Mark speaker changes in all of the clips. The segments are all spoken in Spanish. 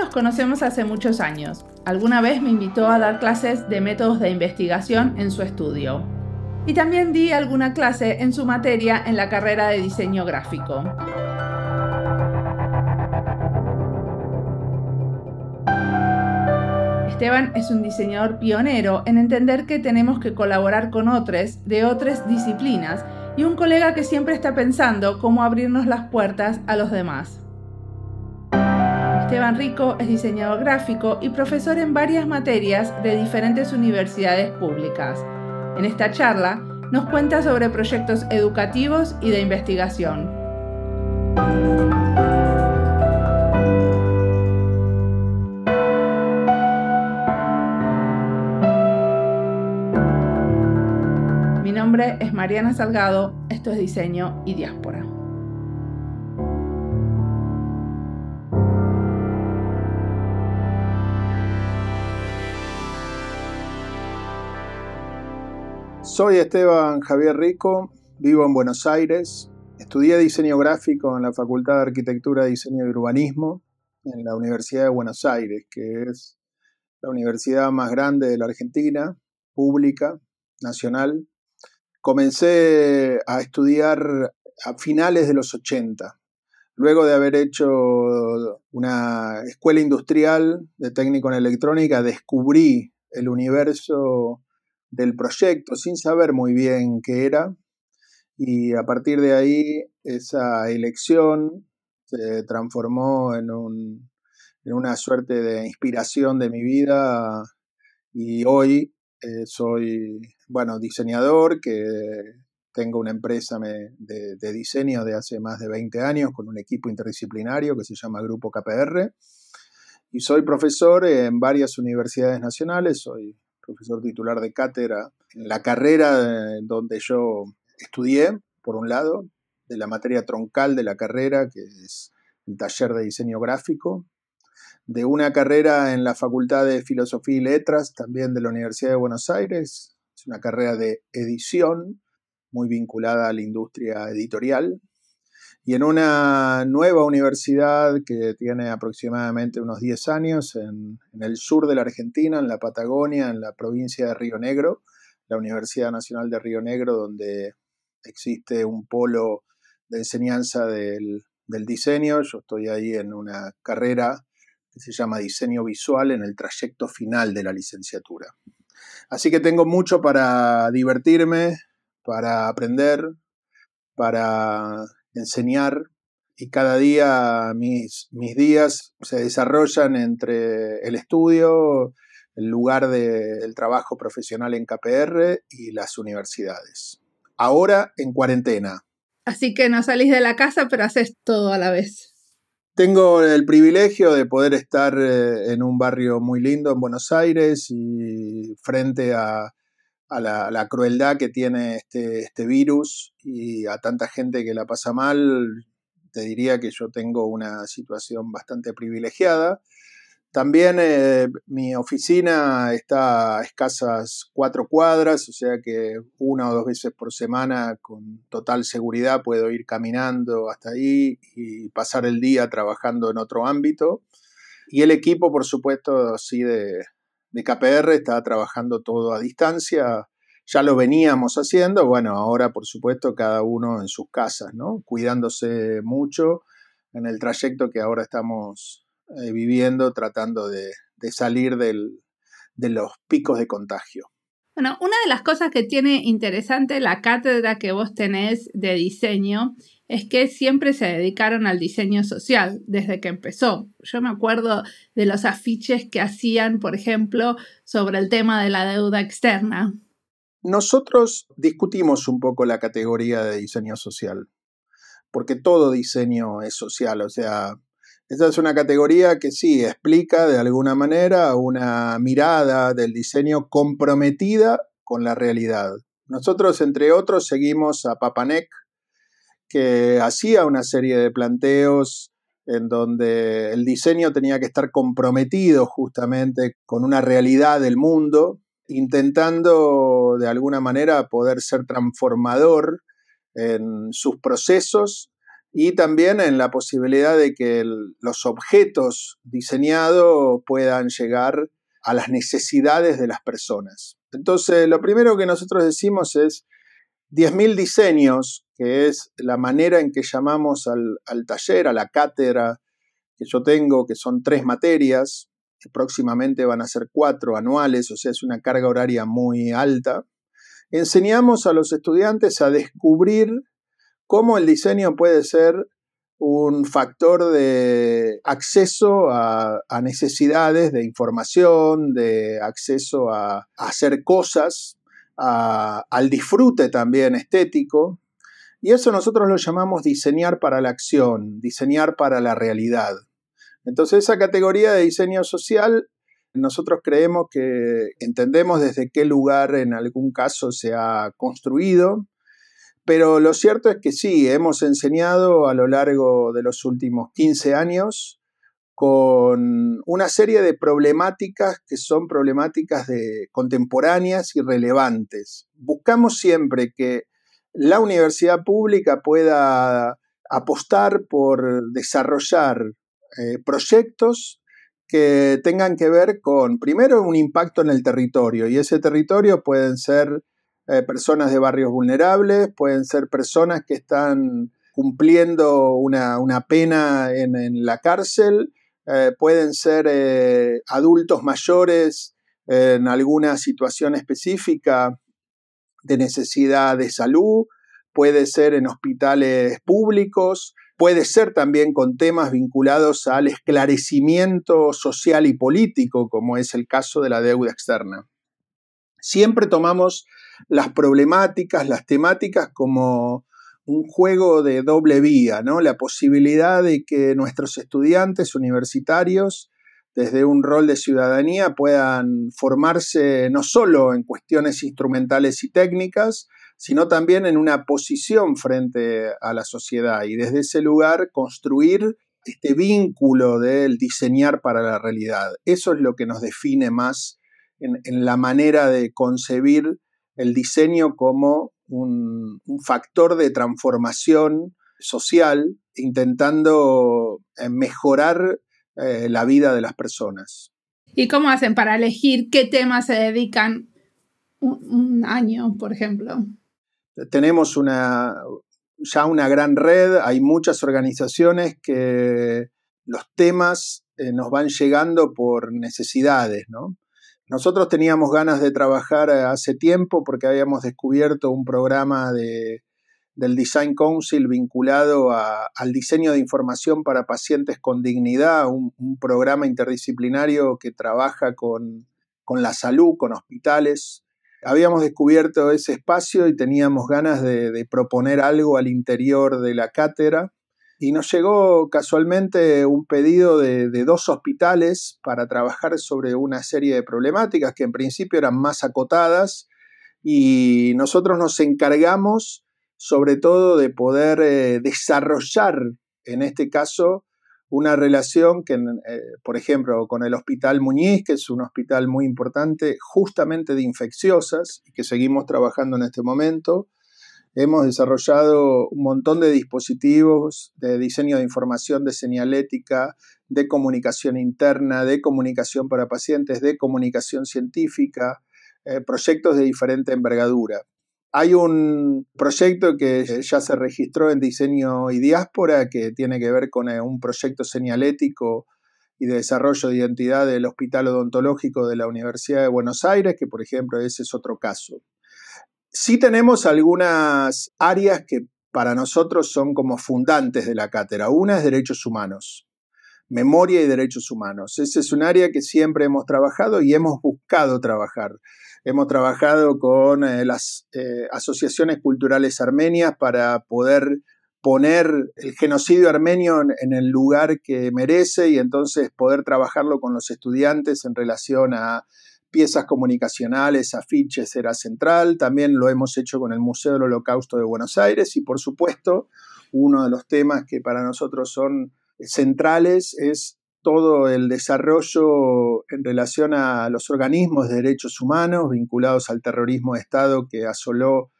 Speaker 1: Nos conocemos hace muchos años. Alguna vez me invitó a dar clases de métodos de investigación en su estudio. Y también di alguna clase en su materia en la carrera de diseño gráfico. Esteban es un diseñador pionero en entender que tenemos que colaborar con otros de otras disciplinas y un colega que siempre está pensando cómo abrirnos las puertas a los demás. Esteban Rico es diseñador gráfico y profesor en varias materias de diferentes universidades públicas. En esta charla nos cuenta sobre proyectos educativos y de investigación. Mi nombre es Mariana Salgado, esto es Diseño y Diáspora.
Speaker 2: Soy Esteban Javier Rico, vivo en Buenos Aires, estudié diseño gráfico en la Facultad de Arquitectura, Diseño y Urbanismo en la Universidad de Buenos Aires, que es la universidad más grande de la Argentina, pública, nacional. Comencé a estudiar a finales de los 80, luego de haber hecho una escuela industrial de técnico en electrónica, descubrí el universo del proyecto sin saber muy bien qué era. Y a partir de ahí esa elección se transformó en, un, en una suerte de inspiración de mi vida. Y hoy eh, soy, bueno, diseñador que tengo una empresa de, de, diseño de hace más de 20 años con un equipo interdisciplinario que se llama Grupo KPR y soy profesor en varias universidades nacionales, soy profesor titular de cátedra en la carrera donde yo estudié, por un lado, de la materia troncal de la carrera, que es el taller de diseño gráfico, de una carrera en la Facultad de Filosofía y Letras, también de la Universidad de Buenos Aires, es una carrera de edición, muy vinculada a la industria editorial, y en una nueva universidad que tiene aproximadamente unos 10 años en, el sur de la Argentina, en la Patagonia, en la provincia de Río Negro, la Universidad Nacional de Río Negro, donde existe un polo de enseñanza del, del diseño. Yo estoy ahí en una carrera que se llama diseño visual en el trayecto final de la licenciatura. Así que tengo mucho para divertirme, para aprender, para enseñar y cada día mis, mis días se desarrollan entre el estudio, el lugar del trabajo profesional en KPR y las universidades. Ahora en cuarentena.
Speaker 1: Así que no salís de la casa, pero haces todo a la vez.
Speaker 2: Tengo el privilegio de poder estar eh, en un barrio muy lindo en Buenos Aires y frente a a la, crueldad que tiene este, este, virus y a tanta gente que la pasa mal, te diría que yo tengo una situación bastante privilegiada. También eh, mi oficina está a escasas cuatro cuadras, o sea que una o dos veces por semana con total seguridad puedo ir caminando hasta ahí y pasar el día trabajando en otro ámbito. Y el equipo, por supuesto, sí de, de KPR está trabajando todo a distancia. Ya lo veníamos haciendo, bueno, ahora por supuesto cada uno en sus casas, ¿no? Cuidándose mucho en el trayecto que ahora estamos eh, viviendo, tratando de, salir de los picos de contagio.
Speaker 1: Bueno, una de las cosas que tiene interesante la cátedra que vos tenés de diseño es que siempre se dedicaron al diseño social desde que empezó. Yo me acuerdo de los afiches que hacían, por ejemplo, sobre el tema de la deuda externa.
Speaker 2: Nosotros discutimos un poco la categoría de diseño social, porque todo diseño es social, o sea, esta es una categoría que sí explica de alguna manera una mirada del diseño comprometida con la realidad. Nosotros, entre otros, seguimos a Papanek, que hacía una serie de planteos en donde el diseño tenía que estar comprometido justamente con una realidad del mundo, intentando de alguna manera poder ser transformador en sus procesos y también en la posibilidad de que los objetos diseñados puedan llegar a las necesidades de las personas. Entonces, lo primero que nosotros decimos es 10.000 diseños, que es la manera en que llamamos al, al, taller, a la cátedra que yo tengo, que son tres materias, que próximamente van a ser cuatro anuales, o sea, es una carga horaria muy alta. Enseñamos a los estudiantes a descubrir cómo el diseño puede ser un factor de acceso a, necesidades de información, de acceso a, hacer cosas, al disfrute también estético. Y eso nosotros lo llamamos diseñar para la acción, diseñar para la realidad. Entonces esa categoría de diseño social, nosotros creemos que entendemos desde qué lugar en algún caso se ha construido, pero lo cierto es que sí, hemos enseñado a lo largo de los últimos 15 años con una serie de problemáticas que son problemáticas contemporáneas y relevantes. Buscamos siempre que la universidad pública pueda apostar por desarrollar eh, proyectos que tengan que ver con, primero, un impacto en el territorio, y ese territorio pueden ser eh, personas de barrios vulnerables, pueden ser personas que están cumpliendo una, pena en, la cárcel, eh, pueden ser eh, adultos mayores en alguna situación específica de necesidad de salud, puede ser en hospitales públicos, puede ser también con temas vinculados al esclarecimiento social y político, como es el caso de la deuda externa. Siempre tomamos las problemáticas, las temáticas como un juego de doble vía, ¿no? La posibilidad de que nuestros estudiantes universitarios, desde un rol de ciudadanía, puedan formarse no solo en cuestiones instrumentales y técnicas, sino también en una posición frente a la sociedad y desde ese lugar construir este vínculo del diseñar para la realidad. Eso es lo que nos define más en, en la manera de concebir el diseño como un, factor de transformación social, intentando eh, mejorar eh, la vida de las personas.
Speaker 1: ¿Y cómo hacen para elegir qué temas se dedican un, año, por ejemplo?
Speaker 2: Tenemos una, ya una gran red, hay muchas organizaciones que los temas eh, nos van llegando por necesidades, ¿no? Nosotros teníamos ganas de trabajar eh, hace tiempo porque habíamos descubierto un programa de, del Design Council vinculado al diseño de información para pacientes con dignidad, un, programa interdisciplinario que trabaja con, la salud, con hospitales. Habíamos descubierto ese espacio y teníamos ganas de proponer algo al interior de la cátedra y nos llegó casualmente un pedido de, dos hospitales para trabajar sobre una serie de problemáticas que en principio eran más acotadas y nosotros nos encargamos sobre todo de poder eh, desarrollar en este caso una relación que, eh, por ejemplo, con el Hospital Muñiz, que es un hospital muy importante justamente de infecciosas y que seguimos trabajando en este momento, Hemos desarrollado un montón de dispositivos de diseño de información, de señalética, de comunicación interna, de comunicación para pacientes, de comunicación científica, eh, proyectos de diferente envergadura. Hay un proyecto que ya se registró en diseño y diáspora que tiene que ver con eh, un proyecto señalético y de desarrollo de identidad del Hospital Odontológico de la Universidad de Buenos Aires, que por ejemplo ese es otro caso. Sí tenemos algunas áreas que para nosotros son como fundantes de la cátedra. Una es derechos humanos, memoria y derechos humanos. Ese es un área que siempre hemos trabajado y hemos buscado trabajar. Hemos trabajado con eh, las eh, asociaciones culturales armenias para poder poner el genocidio armenio en, el lugar que merece y entonces poder trabajarlo con los estudiantes en relación a piezas comunicacionales, afiches era central, también lo hemos hecho con el Museo del Holocausto de Buenos Aires y por supuesto uno de los temas que para nosotros son centrales es todo el desarrollo en relación a los organismos de derechos humanos vinculados al terrorismo de Estado que asoló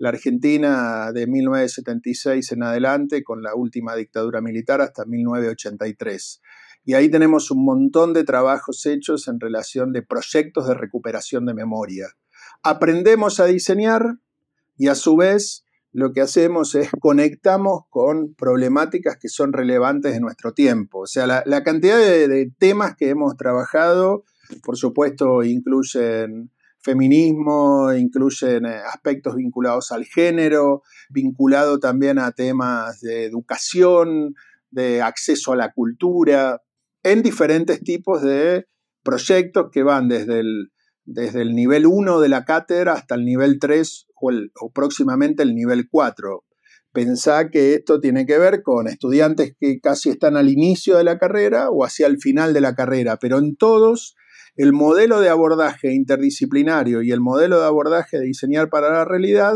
Speaker 2: la Argentina de 1976 en adelante, con la última dictadura militar hasta 1983. Y ahí tenemos un montón de trabajos hechos en relación de proyectos de recuperación de memoria. Aprendemos a diseñar y a su vez lo que hacemos es conectamos con problemáticas que son relevantes de nuestro tiempo. O sea, la, cantidad de, temas que hemos trabajado, por supuesto, incluyen feminismo, incluyen eh, aspectos vinculados al género, vinculado también a temas de educación, de acceso a la cultura, en diferentes tipos de proyectos que van desde el, desde el nivel 1 de la cátedra hasta el nivel 3 o, próximamente el nivel 4. Pensá que esto tiene que ver con estudiantes que casi están al inicio de la carrera o hacia el final de la carrera, pero en todos el modelo de abordaje interdisciplinario y el modelo de abordaje de diseñar para la realidad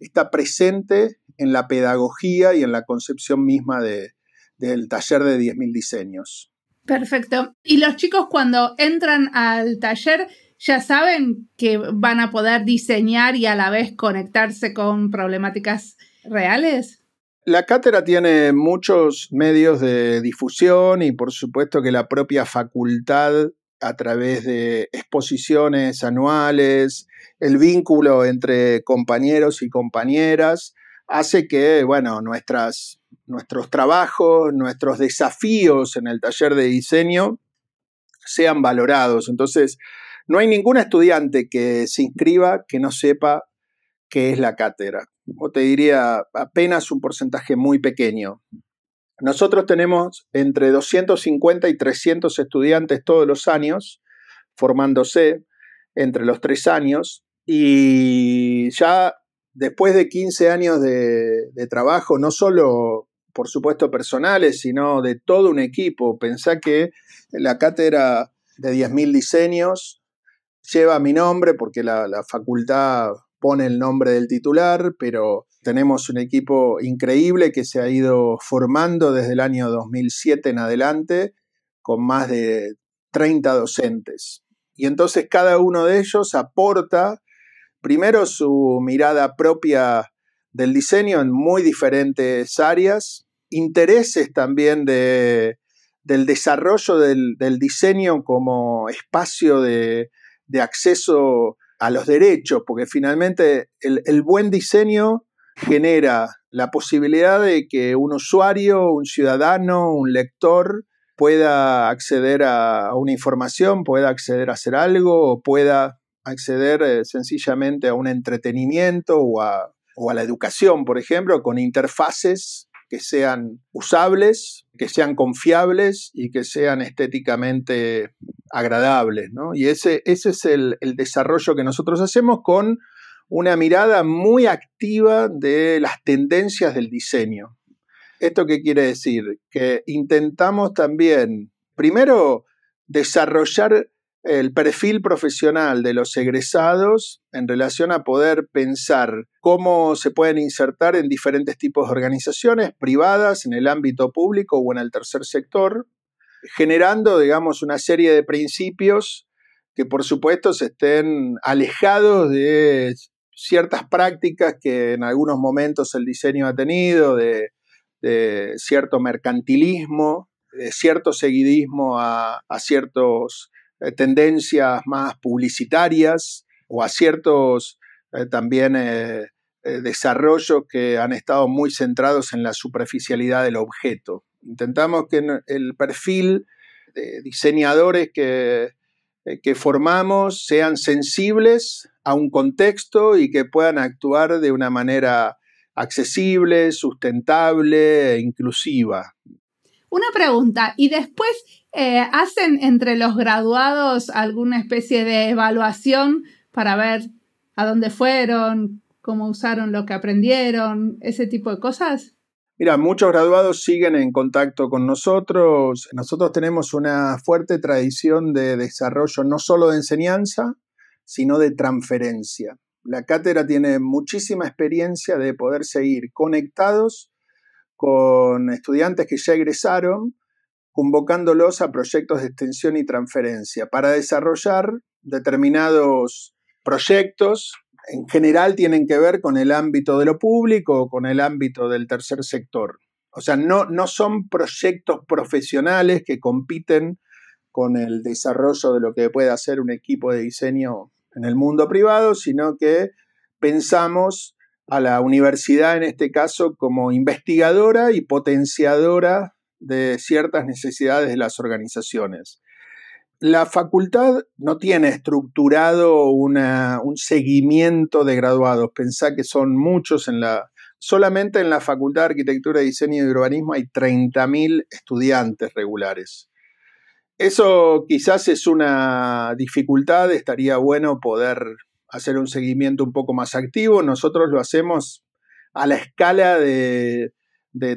Speaker 2: está presente en la pedagogía y en la concepción misma del taller de 10.000 diseños.
Speaker 1: Perfecto. Y los chicos cuando entran al taller ya saben que van a poder diseñar y a la vez conectarse con problemáticas reales.
Speaker 2: La cátedra tiene muchos medios de difusión y por supuesto que la propia facultad a través de exposiciones anuales, el vínculo entre compañeros y compañeras, hace que, bueno, nuestras, nuestros trabajos, nuestros desafíos en el taller de diseño sean valorados. Entonces, no hay ningún estudiante que se inscriba que no sepa qué es la cátedra. O te diría apenas un porcentaje muy pequeño. Nosotros tenemos entre 250 y 300 estudiantes todos los años formándose entre los tres años y ya después de 15 años de, de, trabajo, no solo por supuesto personales, sino de todo un equipo, pensá que la cátedra de 10.000 diseños lleva mi nombre porque la, facultad pone el nombre del titular, pero tenemos un equipo increíble que se ha ido formando desde el año 2007 en adelante, con más de 30 docentes. Y entonces cada uno de ellos aporta primero su mirada propia del diseño en muy diferentes áreas, intereses también de, del desarrollo del diseño como espacio de, de acceso a los derechos, porque finalmente el, buen diseño genera la posibilidad de que un usuario, un ciudadano, un lector pueda acceder a, una información, pueda acceder a hacer algo o pueda acceder eh, sencillamente a un entretenimiento o a, o a la educación, por ejemplo, con interfaces que sean usables, que sean confiables y que sean estéticamente agradables. ¿no? Y ese, ese es el, el desarrollo que nosotros hacemos con una mirada muy activa de las tendencias del diseño. ¿Esto qué quiere decir? Que intentamos también, primero, desarrollar el perfil profesional de los egresados en relación a poder pensar cómo se pueden insertar en diferentes tipos de organizaciones privadas, en el ámbito público o en el tercer sector, generando, digamos, una serie de principios que por supuesto se estén alejados de ciertas prácticas que en algunos momentos el diseño ha tenido, de, cierto mercantilismo, de cierto seguidismo a, ciertos tendencias más publicitarias o a ciertos eh, también eh, desarrollos que han estado muy centrados en la superficialidad del objeto. Intentamos que el perfil de diseñadores que, que formamos sean sensibles a un contexto y que puedan actuar de una manera accesible, sustentable e inclusiva.
Speaker 1: Una pregunta, ¿y después eh, hacen entre los graduados alguna especie de evaluación para ver a dónde fueron, cómo usaron lo que aprendieron, ese tipo de cosas?
Speaker 2: Mira, muchos graduados siguen en contacto con nosotros. Nosotros tenemos una fuerte tradición de desarrollo no solo de enseñanza, sino de transferencia. La cátedra tiene muchísima experiencia de poder seguir conectados con estudiantes que ya egresaron, convocándolos a proyectos de extensión y transferencia para desarrollar determinados proyectos en general tienen que ver con el ámbito de lo público o con el ámbito del tercer sector. O sea, no, no son proyectos profesionales que compiten con el desarrollo de lo que puede hacer un equipo de diseño en el mundo privado, sino que pensamos a la universidad en este caso como investigadora y potenciadora de ciertas necesidades de las organizaciones. La facultad no tiene estructurado un seguimiento de graduados. Pensá que son muchos en la... Solamente en la Facultad de Arquitectura, Diseño y Urbanismo hay 30.000 estudiantes regulares. Eso quizás es una dificultad, estaría bueno poder hacer un seguimiento un poco más activo. Nosotros lo hacemos a la escala de,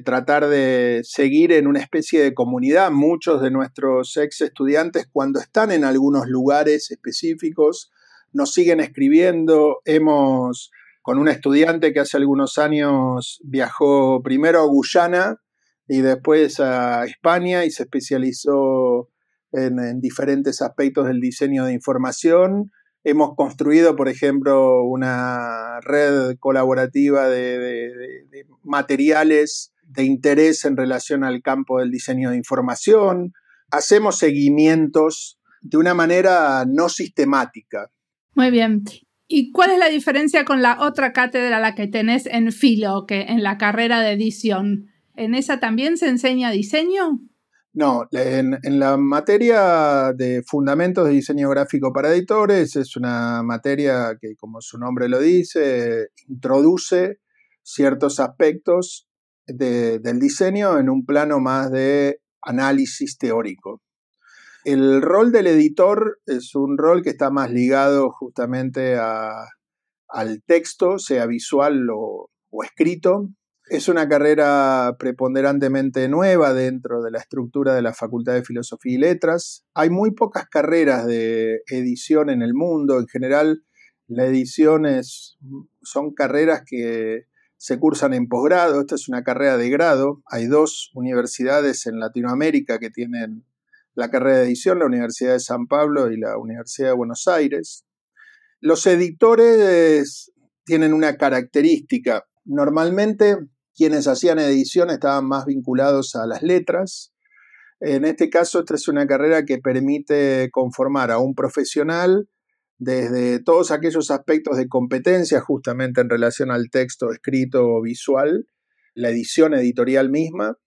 Speaker 2: tratar de seguir en una especie de comunidad. Muchos de nuestros ex estudiantes, cuando están en algunos lugares específicos, nos siguen escribiendo. Hemos, con un estudiante que hace algunos años viajó primero a Guyana y después a España y se especializó en, diferentes aspectos del diseño de información. Hemos construido, por ejemplo, una red colaborativa de, materiales de interés en relación al campo del diseño de información. Hacemos seguimientos de una manera no sistemática.
Speaker 1: Muy bien. ¿Y cuál es la diferencia con la otra cátedra, la que tenés en filo, que en la carrera de edición? ¿En esa también se enseña diseño?
Speaker 2: No, en, la materia de fundamentos de diseño gráfico para editores es una materia que, como su nombre lo dice, introduce ciertos aspectos del diseño en un plano más de análisis teórico. El rol del editor es un rol que está más ligado justamente al texto, sea visual o escrito, es una carrera preponderantemente nueva dentro de la estructura de la Facultad de Filosofía y Letras. Hay muy pocas carreras de edición en el mundo. En general, las ediciones son carreras que se cursan en posgrado. Esta es una carrera de grado. Hay dos universidades en Latinoamérica que tienen la carrera de edición, la Universidad de San Pablo y la Universidad de Buenos Aires. Los editores tienen una característica. Normalmente quienes hacían edición estaban más vinculados a las letras. En este caso, esta es una carrera que permite conformar a un profesional desde todos aquellos aspectos de competencia justamente en relación al texto escrito o visual, la edición editorial misma,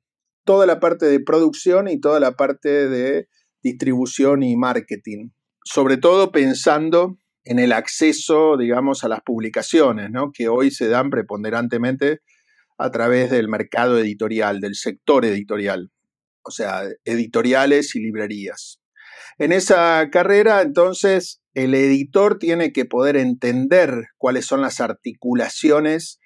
Speaker 2: toda la parte de producción y toda la parte de distribución y marketing. Sobre todo pensando en el acceso, digamos, a las publicaciones, ¿no? que hoy se dan preponderantemente a través del mercado editorial, del sector editorial, o sea, editoriales y librerías. En esa carrera, entonces, el editor tiene que poder entender cuáles son las articulaciones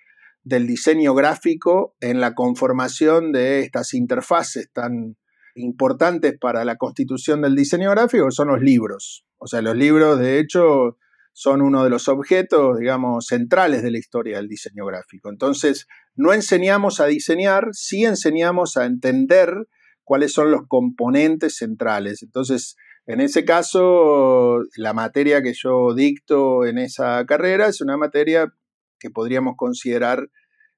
Speaker 2: del diseño gráfico en la conformación de estas interfaces tan importantes para la constitución del diseño gráfico, son los libros. O sea, los libros, de hecho, son uno de los objetos, digamos, centrales de la historia del diseño gráfico. Entonces, no enseñamos a diseñar, sí enseñamos a entender cuáles son los componentes centrales. Entonces, en ese caso, la materia que yo dicto en esa carrera es una materia que podríamos considerar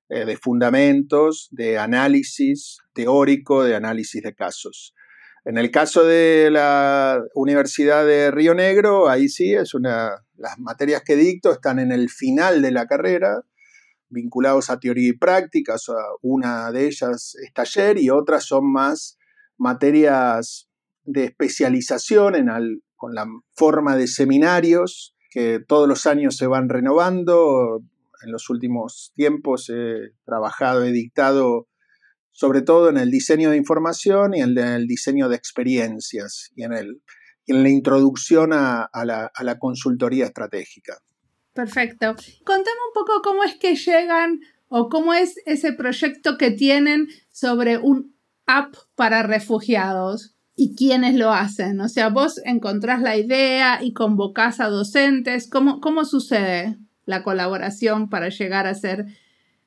Speaker 2: eh, de fundamentos, de análisis teórico, de análisis de casos. En el caso de la Universidad de Río Negro, ahí sí, es una, las materias que dicto están en el final de la carrera, vinculados a teoría y práctica, una de ellas es taller y otras son más materias de especialización en con la forma de seminarios que todos los años se van renovando. En los últimos tiempos he trabajado, he dictado sobre todo en el diseño de información y en el diseño de experiencias y en, el, en la introducción a, la, a la consultoría estratégica.
Speaker 1: Perfecto. Contame un poco cómo es que llegan o cómo es ese proyecto que tienen sobre un app para refugiados y quiénes lo hacen. O sea, vos encontrás la idea y convocás a docentes. ¿Cómo, cómo sucede la colaboración para llegar a ser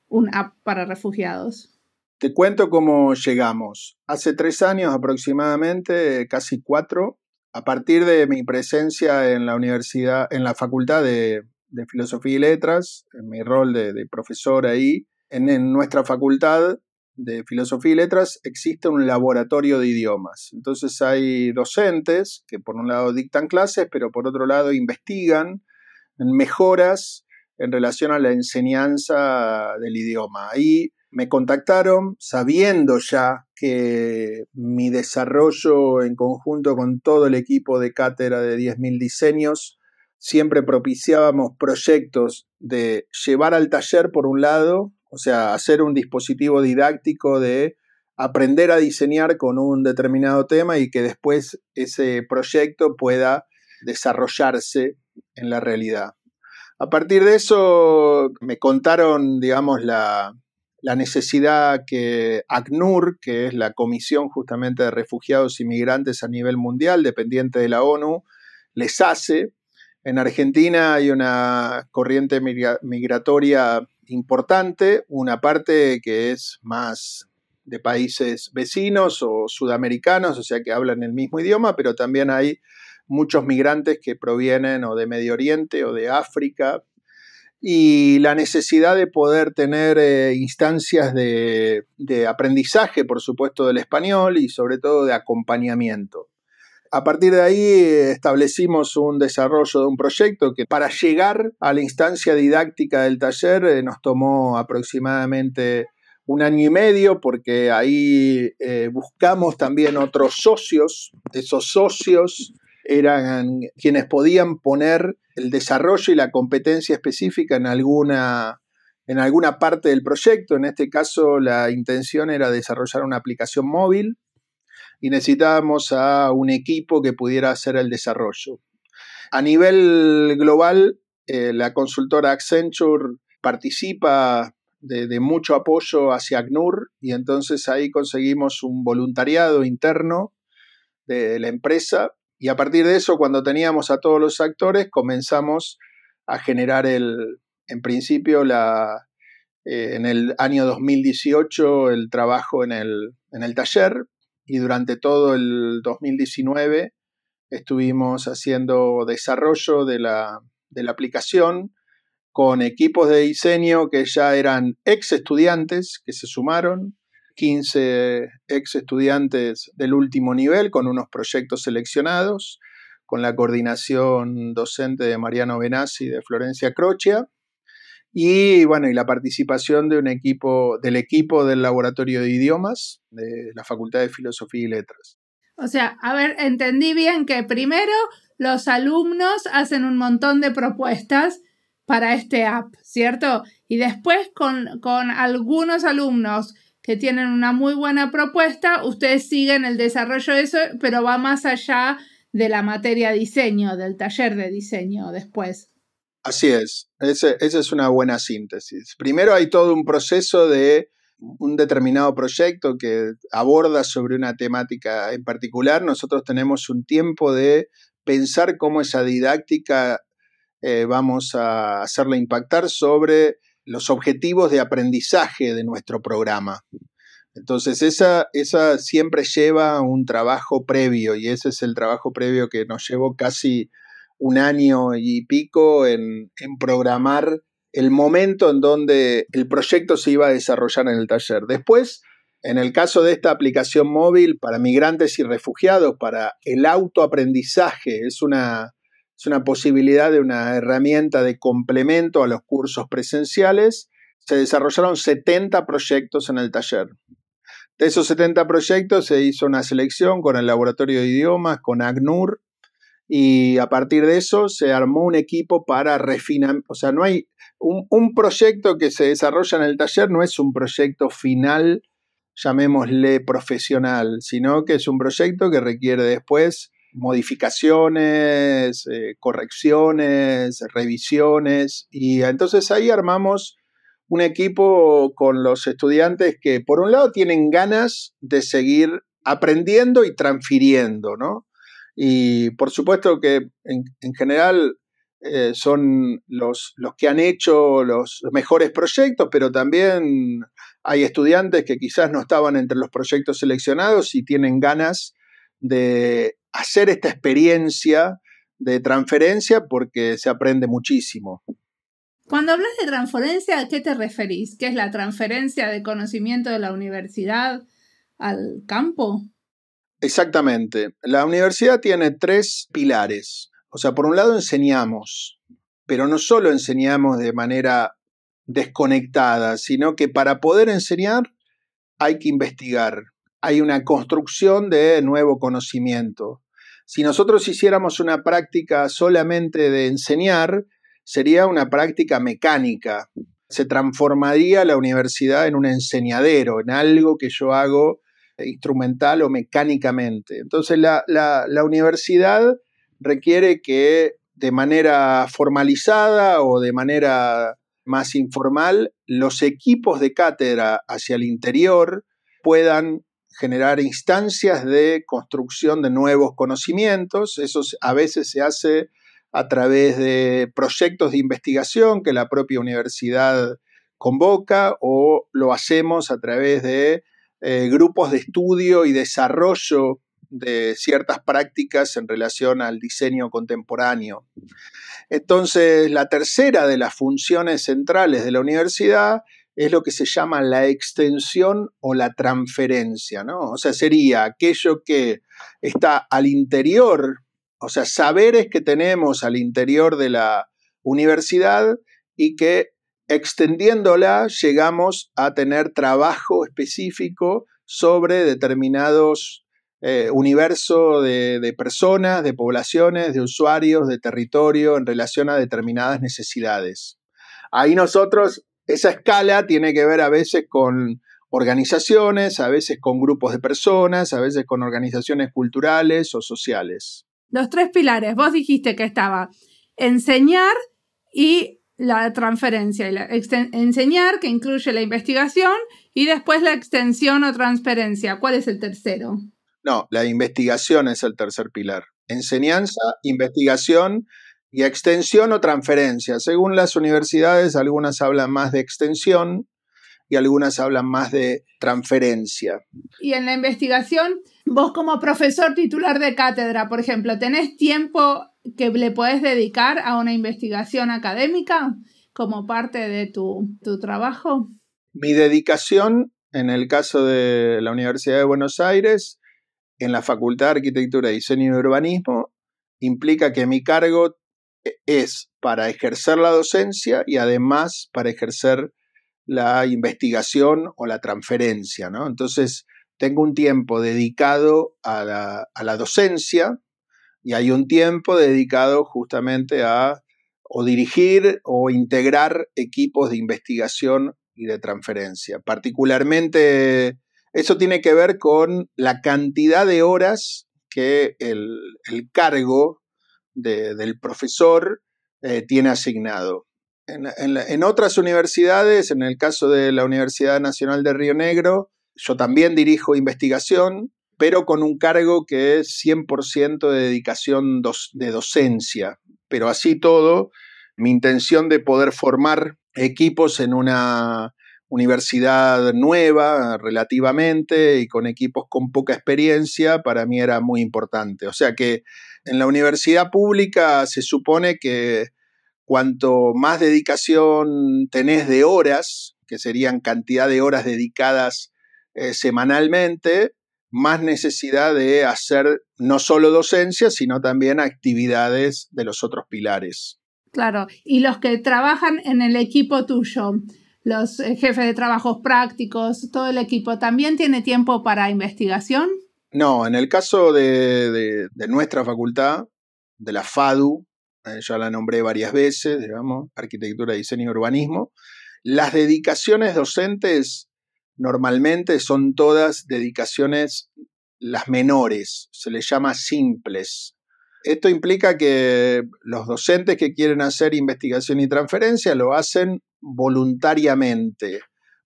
Speaker 1: un app para refugiados?
Speaker 2: Te cuento cómo llegamos. Hace tres años aproximadamente, casi cuatro, a partir de mi presencia en la universidad, en la Facultad de Filosofía y Letras, en mi rol de, profesor ahí, en, nuestra facultad de Filosofía y Letras existe un laboratorio de idiomas. Entonces hay docentes que por un lado dictan clases, pero por otro lado investigan mejoras en relación a la enseñanza del idioma. Ahí me contactaron sabiendo ya que mi desarrollo en conjunto con todo el equipo de cátedra de 10.000 diseños, siempre propiciábamos proyectos de llevar al taller por un lado, o sea, hacer un dispositivo didáctico de aprender a diseñar con un determinado tema y que después ese proyecto pueda desarrollarse en la realidad. A partir de eso me contaron, digamos, la, la necesidad que ACNUR, que es la Comisión justamente de Refugiados y Migrantes a nivel mundial, dependiente de la ONU, les hace. En Argentina hay una corriente migratoria importante, una parte que es más de países vecinos o sudamericanos, o sea que hablan el mismo idioma, pero también hay muchos migrantes que provienen o de Medio Oriente o de África y la necesidad de poder tener eh, instancias de, aprendizaje, por supuesto, del español y sobre todo de acompañamiento. A partir de ahí establecimos un desarrollo de un proyecto que para llegar a la instancia didáctica del taller eh, nos tomó aproximadamente un año y medio porque ahí eh, buscamos también otros socios. Esos socios eran quienes podían poner el desarrollo y la competencia específica en alguna, en alguna parte del proyecto. En este caso, la intención era desarrollar una aplicación móvil y necesitábamos a un equipo que pudiera hacer el desarrollo. A nivel global, eh, la consultora Accenture participa de, de, mucho apoyo hacia ACNUR y entonces ahí conseguimos un voluntariado interno de la empresa y a partir de eso, cuando teníamos a todos los actores, comenzamos a generar el, en principio, la, eh, en el año 2018, el trabajo en el, en el taller. Y durante todo el 2019 estuvimos haciendo desarrollo de la, de la aplicación con equipos de diseño que ya eran ex estudiantes que se sumaron, 15 ex estudiantes del último nivel con unos proyectos seleccionados, con la coordinación docente de Mariano Benassi y de Florencia Crocia, y bueno, y la participación de un equipo, del equipo del laboratorio de idiomas de la Facultad de Filosofía y Letras.
Speaker 1: O sea, a ver, entendí bien que primero los alumnos hacen un montón de propuestas para este app, ¿cierto? Y después con, con algunos alumnos que tienen una muy buena propuesta, ustedes siguen el desarrollo de eso, pero va más allá de la materia diseño, del taller de diseño después.
Speaker 2: Así es, esa es una buena síntesis. Primero hay todo un proceso de un determinado proyecto que aborda sobre una temática en particular. Nosotros tenemos un tiempo de pensar cómo esa didáctica eh, vamos a hacerla impactar sobre los objetivos de aprendizaje de nuestro programa. Entonces, esa, esa siempre lleva un trabajo previo y ese es el trabajo previo que nos llevó casi un año y pico en, en programar el momento en donde el proyecto se iba a desarrollar en el taller. Después, en el caso de esta aplicación móvil para migrantes y refugiados, para el autoaprendizaje, es una, es una posibilidad de una herramienta de complemento a los cursos presenciales. Se desarrollaron 70 proyectos en el taller. De esos 70 proyectos se hizo una selección con el Laboratorio de Idiomas, con ACNUR, y a partir de eso se armó un equipo para refinar. O sea, no hay un, un proyecto que se desarrolla en el taller, no es un proyecto final, llamémosle profesional, sino que es un proyecto que requiere después modificaciones, eh, correcciones, revisiones. Y entonces ahí armamos un equipo con los estudiantes que por un lado tienen ganas de seguir aprendiendo y transfiriendo, ¿no? Y por supuesto que en, general eh, son los, los, que han hecho los mejores proyectos, pero también hay estudiantes que quizás no estaban entre los proyectos seleccionados y tienen ganas de hacer esta experiencia de transferencia porque se aprende muchísimo.
Speaker 1: Cuando hablas de transferencia, ¿a qué te referís? ¿Qué es la transferencia de conocimiento de la universidad al campo?
Speaker 2: Exactamente. La universidad tiene tres pilares. O sea, por un lado enseñamos, pero no solo enseñamos de manera desconectada, sino que para poder enseñar hay que investigar. Hay una construcción de nuevo conocimiento. Si nosotros hiciéramos una práctica solamente de enseñar, sería una práctica mecánica. Se transformaría la universidad en un enseñadero, en algo que yo hago instrumental o mecánicamente. Entonces la, universidad requiere que de manera formalizada o de manera más informal, los equipos de cátedra hacia el interior puedan generar instancias de construcción de nuevos conocimientos. Eso a veces se hace a través de proyectos de investigación que la propia universidad convoca o lo hacemos a través de eh, grupos de estudio y desarrollo de ciertas prácticas en relación al diseño contemporáneo. Entonces, la tercera de las funciones centrales de la universidad es lo que se llama la extensión o la transferencia, ¿no? O sea, sería aquello que está al interior, o sea, saberes que tenemos al interior de la universidad y que extendiéndola llegamos a tener trabajo específico sobre determinados eh, universos de, personas, de poblaciones, de usuarios, de territorio en relación a determinadas necesidades. Ahí nosotros, esa escala tiene que ver a veces con organizaciones, a veces con grupos de personas, a veces con organizaciones culturales o sociales.
Speaker 1: Los tres pilares, vos dijiste que estaba enseñar y la transferencia y la enseñar, que incluye la investigación, y después la extensión o transferencia. ¿Cuál es el tercero?
Speaker 2: No, la investigación es el tercer pilar. Enseñanza, investigación y extensión o transferencia. Según las universidades, algunas hablan más de extensión y algunas hablan más de transferencia.
Speaker 1: Y en la investigación, vos como profesor titular de cátedra, por ejemplo, ¿tenés tiempo que le puedes dedicar a una investigación académica como parte de tu, trabajo?
Speaker 2: Mi dedicación, en el caso de la Universidad de Buenos Aires, en la Facultad de Arquitectura, Diseño y Urbanismo, implica que mi cargo es para ejercer la docencia y además para ejercer la investigación o la transferencia. ¿no? Entonces, tengo un tiempo dedicado a la, a la docencia, y hay un tiempo dedicado justamente a o dirigir o integrar equipos de investigación y de transferencia. Particularmente, eso tiene que ver con la cantidad de horas que el, cargo del profesor eh, tiene asignado. en, otras universidades, en el caso de la Universidad Nacional de Río Negro, yo también dirijo investigación pero con un cargo que es 100% de dedicación de docencia. Pero así todo, mi intención de poder formar equipos en una universidad nueva relativamente y con equipos con poca experiencia, para mí era muy importante. O sea que en la universidad pública se supone que cuanto más dedicación tenés de horas, que serían cantidad de horas dedicadas eh, semanalmente, más necesidad de hacer no solo docencia, sino también actividades de los otros pilares.
Speaker 1: Claro, y los que trabajan en el equipo tuyo, los eh, jefes de trabajos prácticos, todo el equipo, ¿también tiene tiempo para investigación?
Speaker 2: No, en el caso de, nuestra facultad, de la FADU, eh, ya la nombré varias veces, digamos, Arquitectura, Diseño y Urbanismo, las dedicaciones docentes normalmente son todas dedicaciones las menores, se les llama simples. Esto implica que los docentes que quieren hacer investigación y transferencia lo hacen voluntariamente,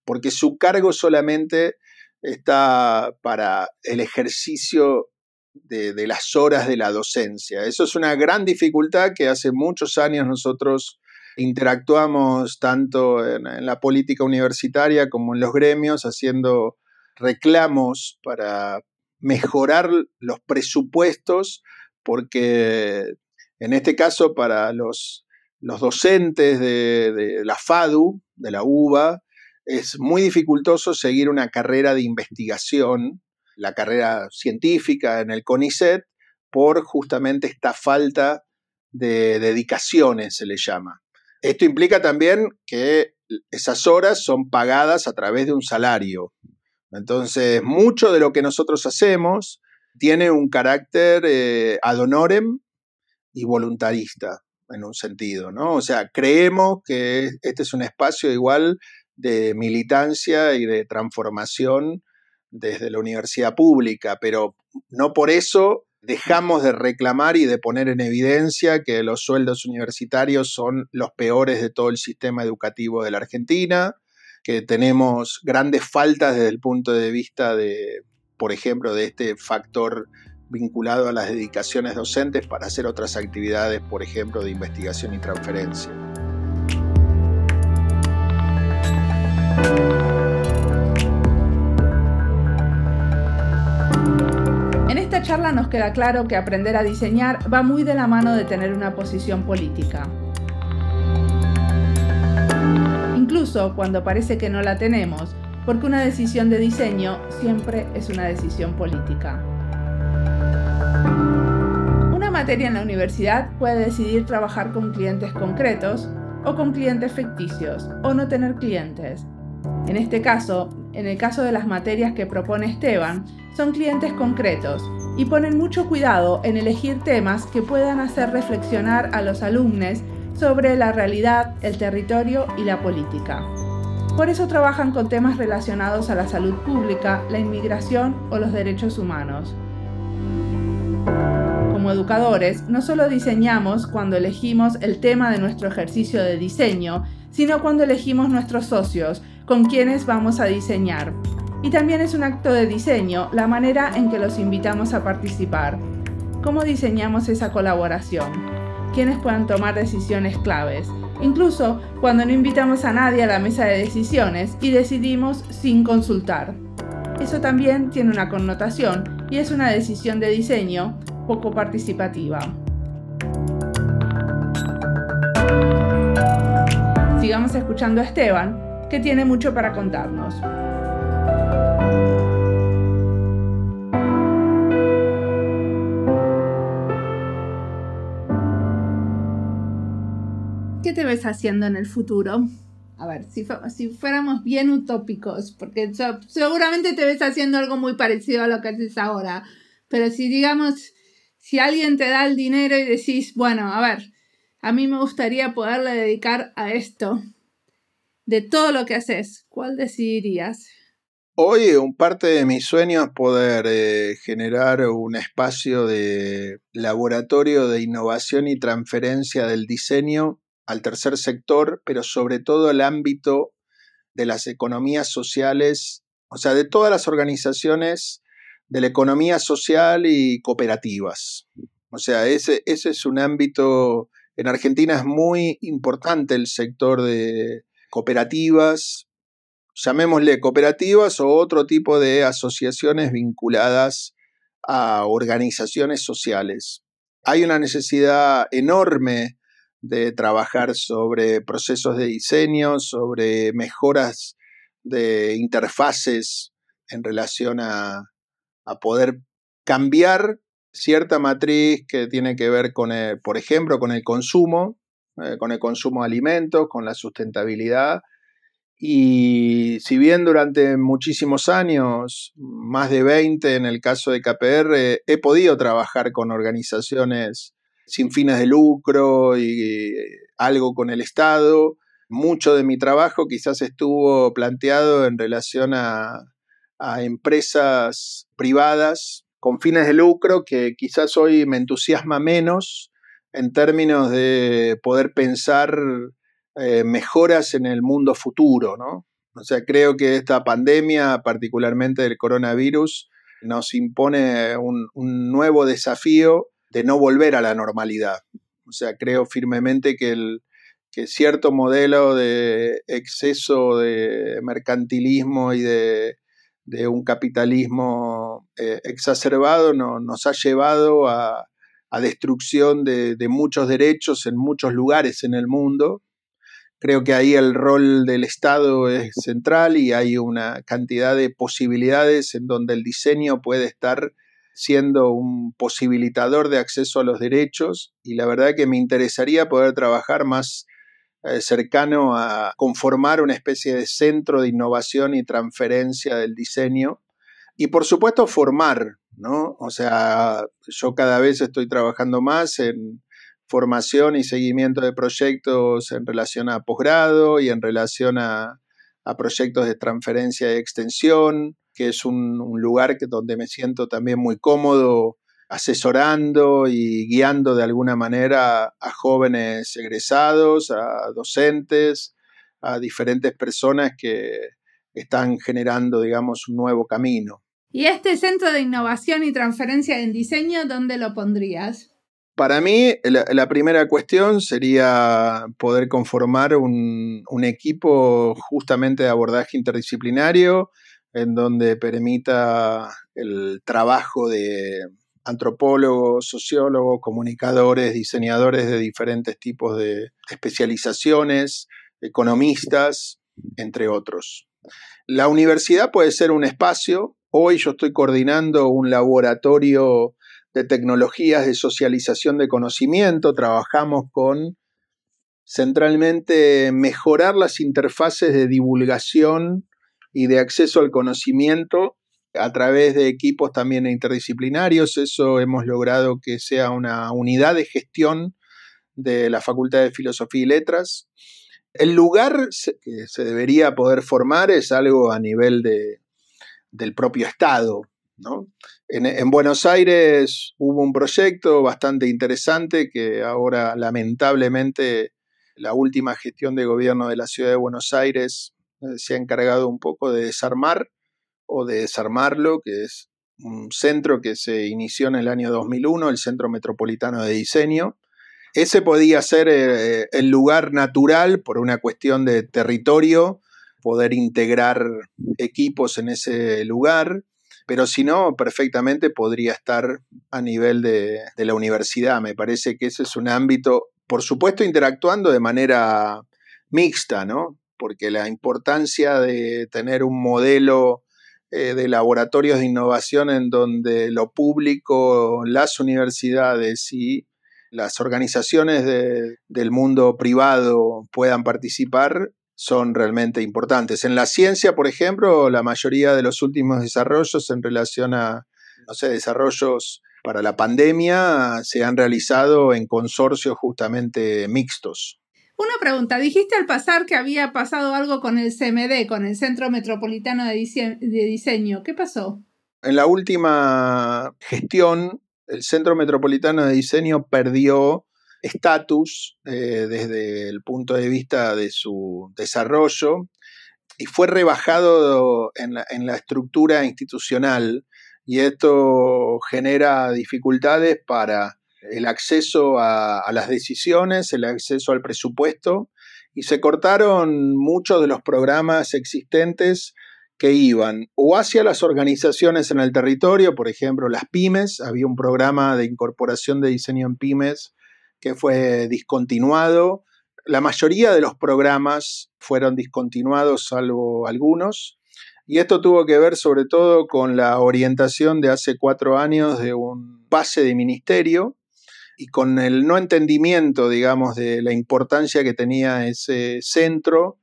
Speaker 2: porque su cargo solamente está para el ejercicio de, de, las horas de la docencia. Eso es una gran dificultad que hace muchos años nosotros interactuamos tanto en, la política universitaria como en los gremios, haciendo reclamos para mejorar los presupuestos, porque En este caso, para los, los docentes de, de, la FADU, de la UBA, es muy dificultoso seguir una carrera de investigación, la carrera científica en el CONICET, por justamente esta falta de dedicaciones, se le llama. Esto implica también que esas horas son pagadas a través de un salario. Entonces, mucho de lo que nosotros hacemos tiene un carácter eh, ad honorem y voluntarista, en un sentido, ¿no? O sea, creemos que este es un espacio igual de militancia y de transformación desde la universidad pública, pero no por eso dejamos de reclamar y de poner en evidencia que los sueldos universitarios son los peores de todo el sistema educativo de la Argentina, que tenemos grandes faltas desde el punto de vista de, por ejemplo, de este factor vinculado a las dedicaciones docentes para hacer otras actividades, por ejemplo, de investigación y transferencia.
Speaker 1: En esta charla nos queda claro que aprender a diseñar va muy de la mano de tener una posición política. Incluso cuando parece que no la tenemos, porque una decisión de diseño siempre es una decisión política. Una materia en la universidad puede decidir trabajar con clientes concretos o con clientes ficticios o no tener clientes. En este caso, en el caso de las materias que propone Esteban, son clientes concretos y ponen mucho cuidado en elegir temas que puedan hacer reflexionar a los alumnos sobre la realidad, el territorio y la política. Por eso trabajan con temas relacionados a la salud pública, la inmigración o los derechos humanos. Como educadores, no solo diseñamos cuando elegimos el tema de nuestro ejercicio de diseño, sino cuando elegimos nuestros socios, con quienes vamos a diseñar. Y también es un acto de diseño la manera en que los invitamos a participar. ¿Cómo diseñamos esa colaboración? ¿Quiénes puedan tomar decisiones claves? Incluso cuando no invitamos a nadie a la mesa de decisiones y decidimos sin consultar. Eso también tiene una connotación y es una decisión de diseño poco participativa. Sigamos escuchando a Esteban, que tiene mucho para contarnos. ¿Qué te ves haciendo en el futuro? A ver, si, si fuéramos bien utópicos, porque seguramente te ves haciendo algo muy parecido a lo que haces ahora, pero si digamos, si alguien te da el dinero y decís, bueno, a ver, a mí me gustaría poderle dedicar a esto, de todo lo que haces, ¿cuál decidirías?
Speaker 2: Hoy un parte de mi sueño es poder eh, generar un espacio de laboratorio de innovación y transferencia del diseño al tercer sector, pero sobre todo el ámbito de las economías sociales, o sea, de todas las organizaciones de la economía social y cooperativas. O sea, ese, ese es un ámbito, en Argentina es muy importante el sector de, cooperativas, llamémosle cooperativas o otro tipo de asociaciones vinculadas a organizaciones sociales. Hay una necesidad enorme de trabajar sobre procesos de diseño, sobre mejoras de interfaces en relación a, poder cambiar cierta matriz que tiene que ver con, por ejemplo, con el consumo, eh, con el consumo de alimentos, con la sustentabilidad. Y si bien durante muchísimos años, más de 20 en el caso de KPR, he podido trabajar con organizaciones sin fines de lucro y algo con el Estado, mucho de mi trabajo quizás estuvo planteado en relación a empresas privadas con fines de lucro que quizás hoy me entusiasma menos en términos de poder pensar eh, mejoras en el mundo futuro, ¿no? O sea, creo que esta pandemia, particularmente del coronavirus, nos impone un, nuevo desafío de no volver a la normalidad. O sea, creo firmemente que, el, que cierto modelo de exceso de mercantilismo y de, un capitalismo eh, exacerbado no, nos ha llevado a, destrucción de, muchos derechos en muchos lugares en el mundo. Creo que ahí el rol del Estado es central y hay una cantidad de posibilidades en donde el diseño puede estar siendo un posibilitador de acceso a los derechos y la verdad que me interesaría poder trabajar más eh, cercano a conformar una especie de centro de innovación y transferencia del diseño y por supuesto formar, ¿no? O sea, yo cada vez estoy trabajando más en formación y seguimiento de proyectos en relación a posgrado y en relación a, a proyectos de transferencia y extensión, que es un, lugar que, donde me siento también muy cómodo asesorando y guiando de alguna manera a jóvenes egresados, a docentes, a diferentes personas que están generando, digamos, un nuevo camino.
Speaker 1: ¿Y este centro de innovación y transferencia en diseño, dónde lo pondrías?
Speaker 2: Para mí, la, primera cuestión sería poder conformar un, equipo justamente de abordaje interdisciplinario en donde permita el trabajo de antropólogos, sociólogos, comunicadores, diseñadores de diferentes tipos de especializaciones, economistas, entre otros. La universidad puede ser un espacio. Hoy yo estoy coordinando un laboratorio de tecnologías de socialización de conocimiento, trabajamos con centralmente mejorar las interfaces de divulgación y de acceso al conocimiento a través de equipos también interdisciplinarios. Eso hemos logrado que sea una unidad de gestión de la Facultad de Filosofía y Letras. El lugar que se debería poder formar es algo a nivel de, del propio Estado. ¿no? En, Buenos Aires hubo un proyecto bastante interesante que ahora lamentablemente la última gestión de gobierno de la ciudad de Buenos Aires eh, se ha encargado un poco de desarmar o de desarmarlo, que es un centro que se inició en el año 2001, el Centro Metropolitano de Diseño. Ese podía ser eh, el lugar natural por una cuestión de territorio, poder integrar equipos en ese lugar pero si no, perfectamente podría estar a nivel de, la universidad. Me parece que ese es un ámbito, por supuesto, interactuando de manera mixta, ¿no? Porque la importancia de tener un modelo eh, de laboratorios de innovación en donde lo público, las universidades y las organizaciones del mundo privado puedan participar son realmente importantes. En la ciencia, por ejemplo, la mayoría de los últimos desarrollos en relación a, no sé, desarrollos para la pandemia se han realizado en consorcios justamente mixtos.
Speaker 1: Una pregunta, dijiste al pasar que había pasado algo con el CMD, con el Centro Metropolitano de, Diseño. ¿Qué pasó?
Speaker 2: En la última gestión, el Centro Metropolitano de Diseño perdió estatus eh, desde el punto de vista de su desarrollo y fue rebajado en la, estructura institucional y esto genera dificultades para el acceso a, las decisiones, el acceso al presupuesto y se cortaron muchos de los programas existentes que iban o hacia las organizaciones en el territorio, por ejemplo, las pymes, había un programa de incorporación de diseño en pymes que fue discontinuado. La mayoría de los programas fueron discontinuados, salvo algunos. Y esto tuvo que ver sobre todo con la orientación de hace cuatro años de un pase de ministerio y con el no entendimiento, digamos, de la importancia que tenía ese centro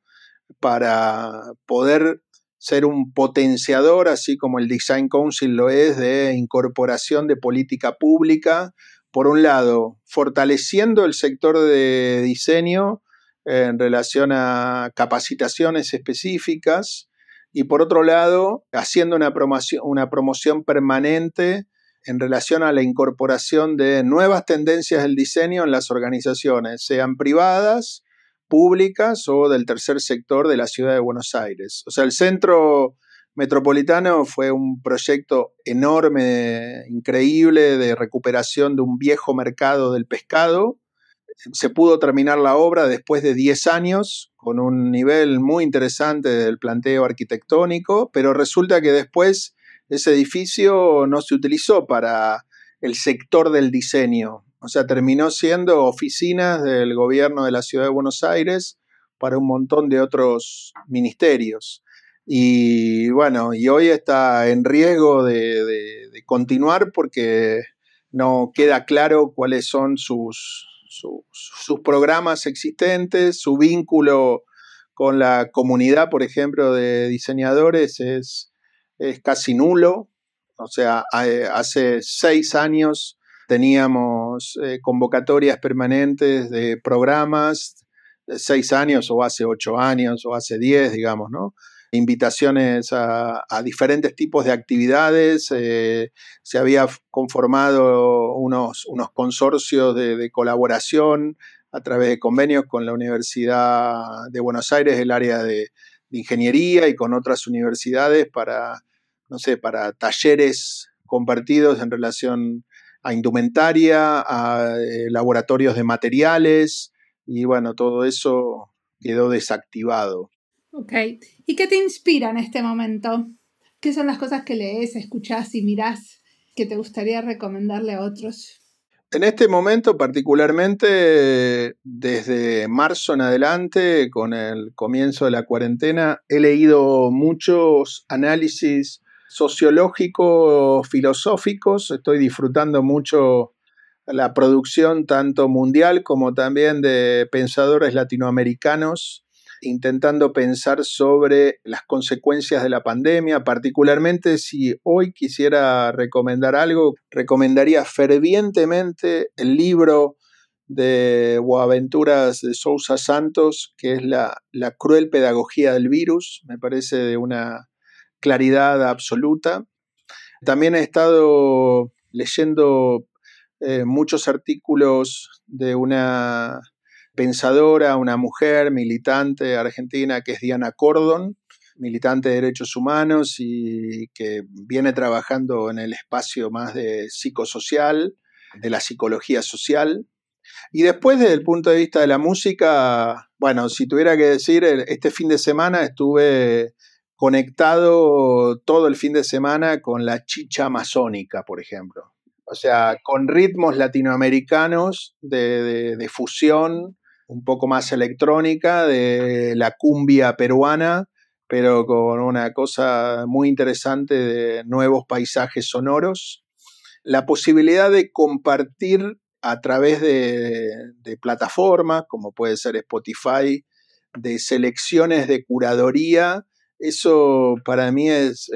Speaker 2: para poder ser un potenciador, así como el Design Council lo es, de incorporación de política pública por un lado, fortaleciendo el sector de diseño en relación a capacitaciones específicas y por otro lado, haciendo una promoción, una promoción permanente en relación a la incorporación de nuevas tendencias del diseño en las organizaciones, sean privadas, públicas o del tercer sector de la ciudad de Buenos Aires. O sea, el centro Metropolitano fue un proyecto enorme, increíble, de recuperación de un viejo mercado del pescado. Se pudo terminar la obra después de 10 años, con un nivel muy interesante del planteo arquitectónico, pero resulta que después ese edificio no se utilizó para el sector del diseño. O sea, terminó siendo oficinas del gobierno de la ciudad de Buenos Aires para un montón de otros ministerios. Y bueno, y hoy está en riesgo de, continuar porque no queda claro cuáles son sus, sus, programas existentes, su vínculo con la comunidad, por ejemplo, de diseñadores es, es casi nulo. O sea, hace seis años teníamos eh, convocatorias permanentes de programas, de seis años o hace ocho años o hace diez, digamos, ¿no? invitaciones a, diferentes tipos de actividades, eh, se había conformado unos, unos consorcios de, colaboración a través de convenios con la Universidad de Buenos Aires, el área de ingeniería y con otras universidades para, no sé, para talleres compartidos en relación a indumentaria, a eh, laboratorios de materiales y bueno, todo eso quedó desactivado.
Speaker 1: Ok, ¿y qué te inspira en este momento? ¿Qué son las cosas que lees, escuchás y mirás que te gustaría recomendarle a otros?
Speaker 2: En este momento particularmente, desde marzo en adelante, con el comienzo de la cuarentena, he leído muchos análisis sociológicos, filosóficos. Estoy disfrutando mucho la producción tanto mundial como también de pensadores latinoamericanos intentando pensar sobre las consecuencias de la pandemia, particularmente si hoy quisiera recomendar algo, recomendaría fervientemente el libro de Boaventuras de Sousa Santos, que es la, la cruel pedagogía del virus, me parece de una claridad absoluta. También he estado leyendo eh, muchos artículos de una pensadora, una mujer militante argentina que es Diana Cordon, militante de derechos humanos y que viene trabajando en el espacio más de psicosocial, de la psicología social. Y después, desde el punto de vista de la música, bueno, si tuviera que decir, este fin de semana estuve conectado todo el fin de semana con la chicha amazónica, por ejemplo. O sea, con ritmos latinoamericanos de, fusión, un poco más electrónica, de la cumbia peruana, pero con una cosa muy interesante de nuevos paisajes sonoros. La posibilidad de compartir a través de, de plataformas, como puede ser Spotify, de selecciones de curadoría eso para mí es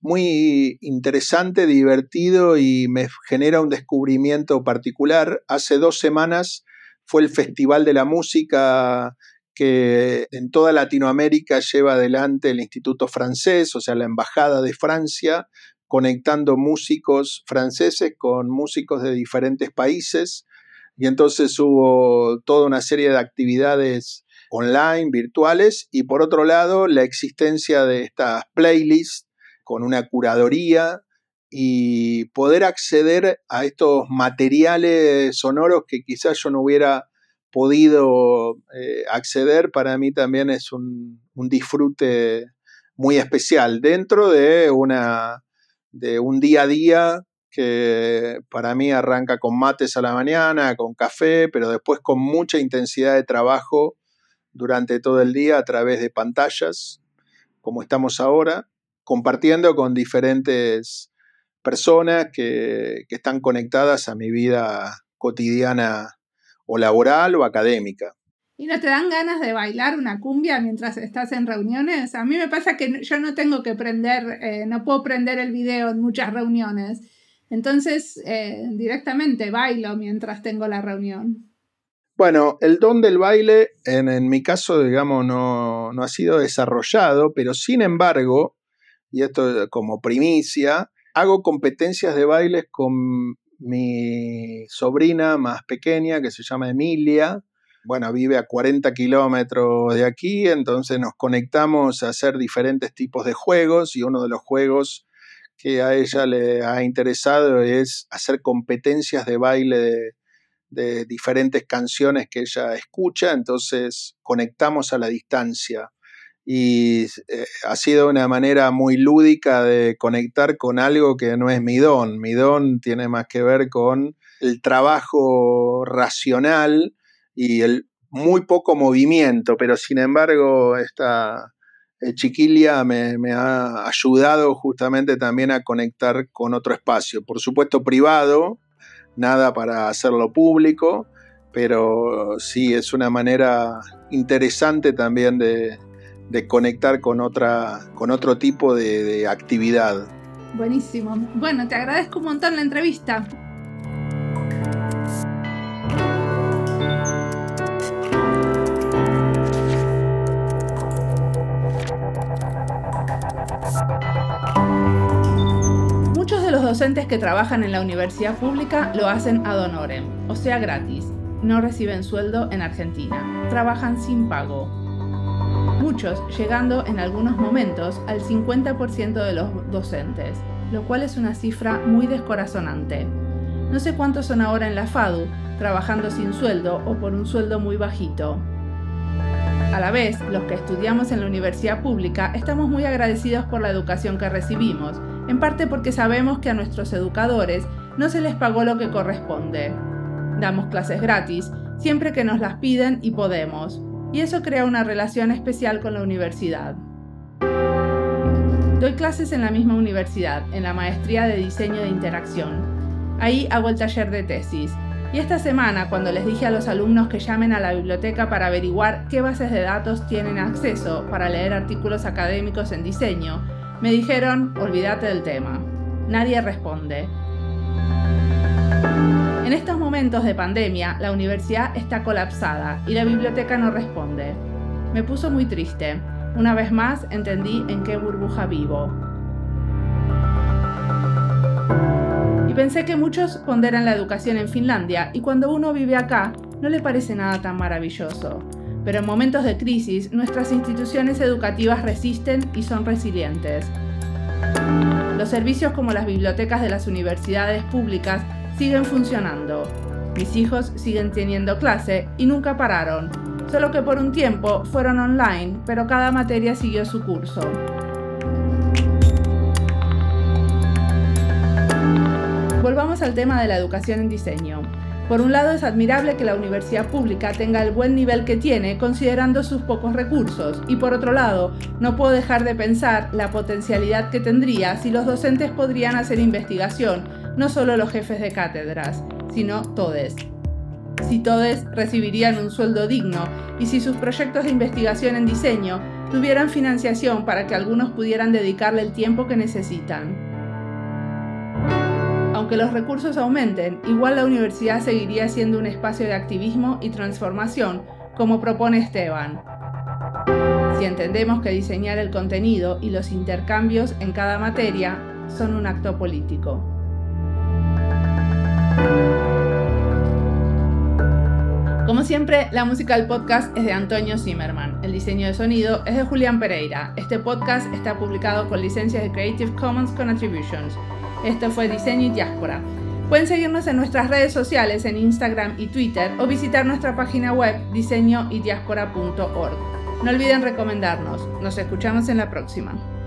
Speaker 2: muy interesante, divertido y me genera un descubrimiento particular. Hace dos semanas fue el Festival de la Música que en toda Latinoamérica lleva adelante el Instituto Francés, o sea, la Embajada de Francia, conectando músicos franceses con músicos de diferentes países. Y entonces hubo toda una serie de actividades online, virtuales, y por otro lado, la existencia de estas playlists con una curadoría y poder acceder a estos materiales sonoros que quizás yo no hubiera podido eh, acceder, para mí también es un, disfrute muy especial dentro de, una, de un día a día que para mí arranca con mates a la mañana, con café, pero después con mucha intensidad de trabajo durante todo el día a través de pantallas, como estamos ahora, compartiendo con diferentes personas que, están conectadas a mi vida cotidiana o laboral o académica.
Speaker 1: ¿Y no te dan ganas de bailar una cumbia mientras estás en reuniones? A mí me pasa que yo no tengo que prender, eh, no puedo prender el video en muchas reuniones. Entonces, eh, directamente bailo mientras tengo la reunión.
Speaker 2: Bueno, el don del baile, en, mi caso, digamos, no, ha sido desarrollado, pero sin embargo, y esto como primicia, hago competencias de bailes con mi sobrina más pequeña, que se llama Emilia. Bueno, vive a 40 kilómetros de aquí, entonces nos conectamos a hacer diferentes tipos de juegos y uno de los juegos que a ella le ha interesado es hacer competencias de baile de, de diferentes canciones que ella escucha, entonces conectamos a la distancia. y eh, ha sido una manera muy lúdica de conectar con algo que no es mi don. Mi don tiene más que ver con el trabajo racional y el muy poco movimiento, pero sin embargo esta eh, chiquilla me, ha ayudado justamente también a conectar con otro espacio, por supuesto privado, nada para hacerlo público, pero sí es una manera interesante también de, conectar con, otra, con otro tipo de actividad.
Speaker 1: Buenísimo. Bueno, te agradezco un montón la entrevista. Docentes que trabajan en la universidad pública lo hacen ad honorem, o sea gratis. No reciben sueldo en Argentina. Trabajan sin pago. Muchos llegando en algunos momentos al 50% de los docentes, lo cual es una cifra muy descorazonante. No sé cuántos son ahora en la FADU, trabajando sin sueldo o por un sueldo muy bajito. A la vez, los que estudiamos en la universidad pública estamos muy agradecidos por la educación que recibimos en parte porque sabemos que a nuestros educadores no se les pagó lo que corresponde. Damos clases gratis, siempre que nos las piden y podemos, y eso crea una relación especial con la universidad. Doy clases en la misma universidad, en la maestría de diseño de interacción. Ahí hago el taller de tesis. Y esta semana, cuando les dije a los alumnos que llamen a la biblioteca para averiguar qué bases de datos tienen acceso para leer artículos académicos en diseño, me dijeron, olvídate del tema. Nadie responde. En estos momentos de pandemia, la universidad está colapsada y la biblioteca no responde. Me puso muy triste. Una vez más entendí en qué burbuja vivo. Y pensé que muchos ponderan la educación en Finlandia y cuando uno vive acá no le parece nada tan maravilloso pero en momentos de crisis nuestras instituciones educativas resisten y son resilientes. Los servicios como las bibliotecas de las universidades públicas siguen funcionando. Mis hijos siguen teniendo clase y nunca pararon, solo que por un tiempo fueron online, pero cada materia siguió su curso. Volvamos al tema de la educación en diseño. Por un lado, es admirable que la universidad pública tenga el buen nivel que tiene considerando sus pocos recursos, y por otro lado, no puedo dejar de pensar la potencialidad que tendría si los docentes podrían hacer investigación, no solo los jefes de cátedras, sino todes. Si todes recibirían un sueldo digno y si sus proyectos de investigación en diseño tuvieran financiación para que algunos pudieran dedicarle el tiempo que necesitan aunque los recursos aumenten, igual la universidad seguiría siendo un espacio de activismo y transformación, como propone Esteban. Si entendemos que diseñar el contenido y los intercambios en cada materia son un acto político. Como siempre, la música del podcast es de Antonio Zimmerman. El diseño de sonido es de Julián Pereira. Este podcast está publicado con licencias de Creative Commons con Attributions. Esto fue Diseño y Diáspora. Pueden seguirnos en nuestras redes sociales en Instagram y Twitter o visitar nuestra página web diseñoydiaspora.org. No olviden recomendarnos. Nos escuchamos en la próxima.